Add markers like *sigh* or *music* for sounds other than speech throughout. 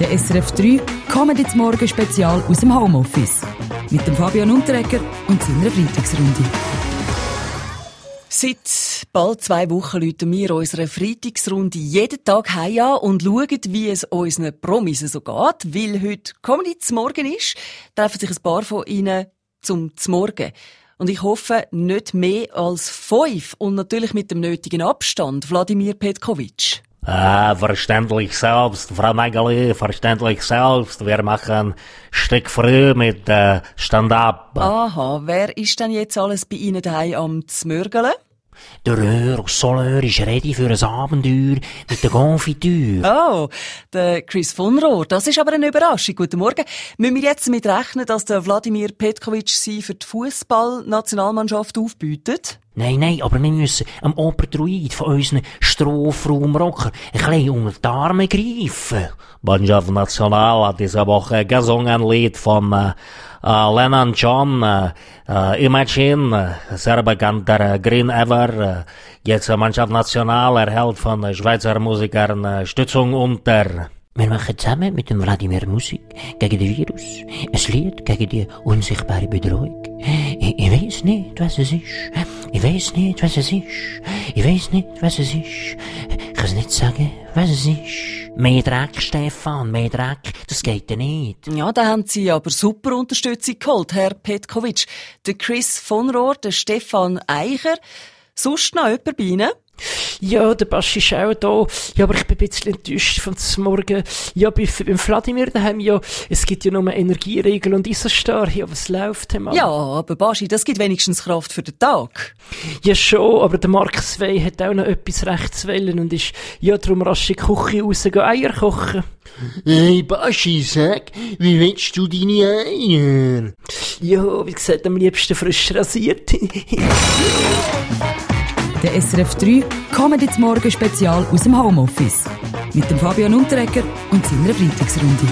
Der SRF 3 Comedy zum Morgen Spezial aus dem Homeoffice. Mit dem Fabian Unterreger und seiner Freitagsrunde. Seit bald zwei Wochen läuten wir unsere Freitagsrunde jeden Tag heim an und schauen, wie es unseren Promis so geht. Weil heute zum Morgen ist, treffen sich ein paar von ihnen zum Morgen. Und ich hoffe, nicht mehr als fünf und natürlich mit dem nötigen Abstand. Wladimir Petkovic. Ah, verständlich selbst, Frau Nageli, verständlich selbst. Wir machen Stück früh mit äh, Stand-up. Aha, wer ist denn jetzt alles bei Ihnen daheim am Zmörgeln? Der Röhr aus Soleur ist ready für ein Abenteuer mit der Konfitüre. Oh, der Chris von Rohr. Das ist aber eine Überraschung. Guten Morgen. Müssen wir jetzt damit rechnen, dass der Wladimir Petkovic sie für die Fußball-Nationalmannschaft aufbietet? Nein, nein, aber wir müssen am Operdruid von unseren Strohfraumrocker ein bisschen unter die Arme greifen. Mannschaft National hat diese Woche gesungen ein Lied von äh, äh, Lennon John, äh, äh, Imagine, äh, sehr bekannter äh, Green Ever. Äh, jetzt äh, Mannschaft National erhält von äh, Schweizer Musikern äh, Stützung unter. Wir machen zusammen mit dem Wladimir Musik gegen den Virus. Ein Lied gegen die unsichtbare Bedrohung. Ich, ich weiß nicht, was es ist. Ich weiß nicht, was es ist. Ich weiß nicht, was es ist. Ich kann es nicht sagen, was es ist. Mehr Dreck, Stefan, mehr Dreck. Das geht ja nicht. Ja, da haben Sie aber super Unterstützung geholt, Herr Petkovic. Der Chris von Rohr, der Stefan Eicher. Sonst noch jemand bei Ihnen? Ja, der Baschi ist auch da. Ja, aber ich bin ein bisschen enttäuscht von zum Morgen. Ja, bei, beim Vladimir daheim, ja, es gibt ja nur Energieregel und Isostar. Ja, was läuft, Mann? Ja, aber Baschi, das gibt wenigstens Kraft für den Tag. Ja, schon, aber der Mark Svei hat auch noch etwas rechts wollen und ist, ja, darum rasch in die Küche raus, Eier kochen. Hey, Baschi, sag, wie willst du deine Eier? Ja, wie gesagt, am liebsten frisch rasiert. *laughs* Der SRF 3 Comedy zum Morgen Spezial aus dem Homeoffice. Mit dem Fabian Unterreger und seiner Freitagsrunde.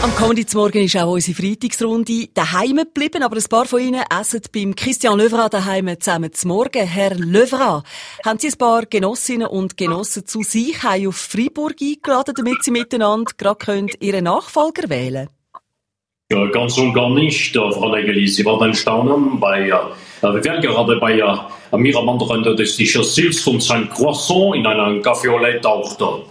Am Comedy zum Morgen ist auch unsere Freitagsrunde daheim geblieben, aber ein paar von Ihnen essen beim Christian Löwra daheim zusammen zum Morgen. Herr Löwra, haben Sie ein paar Genossinnen und Genossen zu sich auf Freiburg eingeladen, damit Sie miteinander gerade Ihren Nachfolger wählen können? Ja, ganz und gar nicht, Frau Legeli. Sie werden staunen bei, wir werden gerade bei äh, Miramandrande des Sichers und sein Croissant in einem Café au lait tauchte.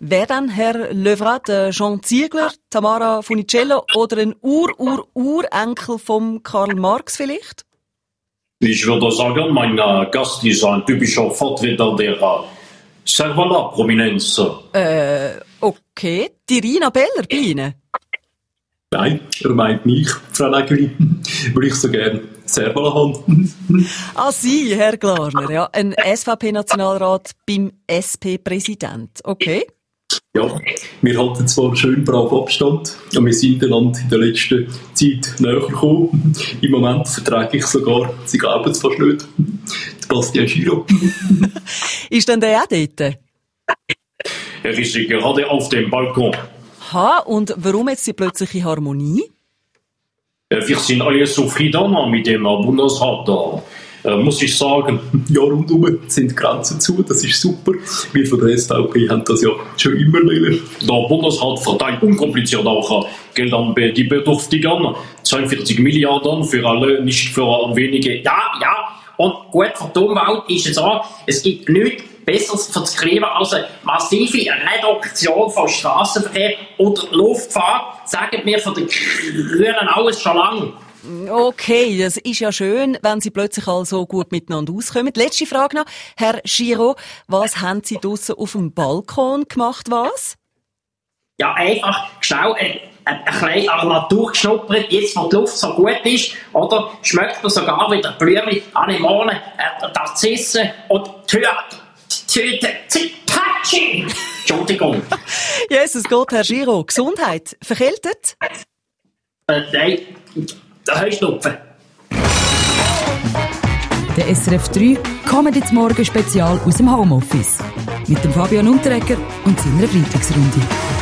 Wer dann, Herr Levrat, Jean Ziegler, Tamara Funicello oder ein Ur-Ur-Urenkel vom Karl Marx vielleicht? Ich würde sagen, mein äh, Gast ist ein typischer Vertreter der äh, Servala-Prominenz. Äh, okay. Die Rina Beller bei Ihnen? Nein, er meint mich, Frau Nägeli, *laughs* weil ich so gerne Servala habe. *laughs* ah, Sie, Herr Glarner, ja, ein SVP-Nationalrat beim SP-Präsident. Okay. Ja, wir halten zwar schön brav Abstand, aber wir sind einander in der letzten Zeit näher gekommen. Im Moment vertrage ich sogar, Sie glauben es fast nicht, Bastian Giro. *laughs* ist denn der auch dort? Er ist gerade auf dem Balkon. Aha, und warum jetzt die plötzliche Harmonie? Wir sind alle zufrieden mit dem Bundesrat. Da äh, muss ich sagen, *laughs* ja, rundum sind Grenzen zu, das ist super. Wir von der SVP haben das ja schon immer wollen. Der Bundesrat verteilt unkompliziert auch Geld an die Bedürftigen, 42 Milliarden für alle, nicht für wenige. Ja, ja, und gut für Umwelt ist es auch, es gibt nichts Besseres für das Klima als eine massive Reduktion von Straßenverkehr oder Luftfahrt, sagen wir von den Grünen alles schon lange. Okay, das ist ja schön, wenn Sie plötzlich all so gut miteinander auskommen. Letzte Frage noch. Herr Giro, was haben Sie draussen auf dem Balkon gemacht, was? Ja, einfach schnell ein, ein, bisschen an der Natur geschnuppert, jetzt wo die Luft so gut ist, oder? Schmeckt man sogar wieder Blümchen, Anemonen, äh, Narzissen und Tür, Zipatschi! Entschuldigung. Jesus Gott, Herr Giro. Gesundheit. Verkältet? Äh, nein. Heuschnupfen. Der SRF 3 Comedy zum Morgen Spezial aus dem Homeoffice. Mit dem Fabian Unterreger und seiner Freitagsrunde.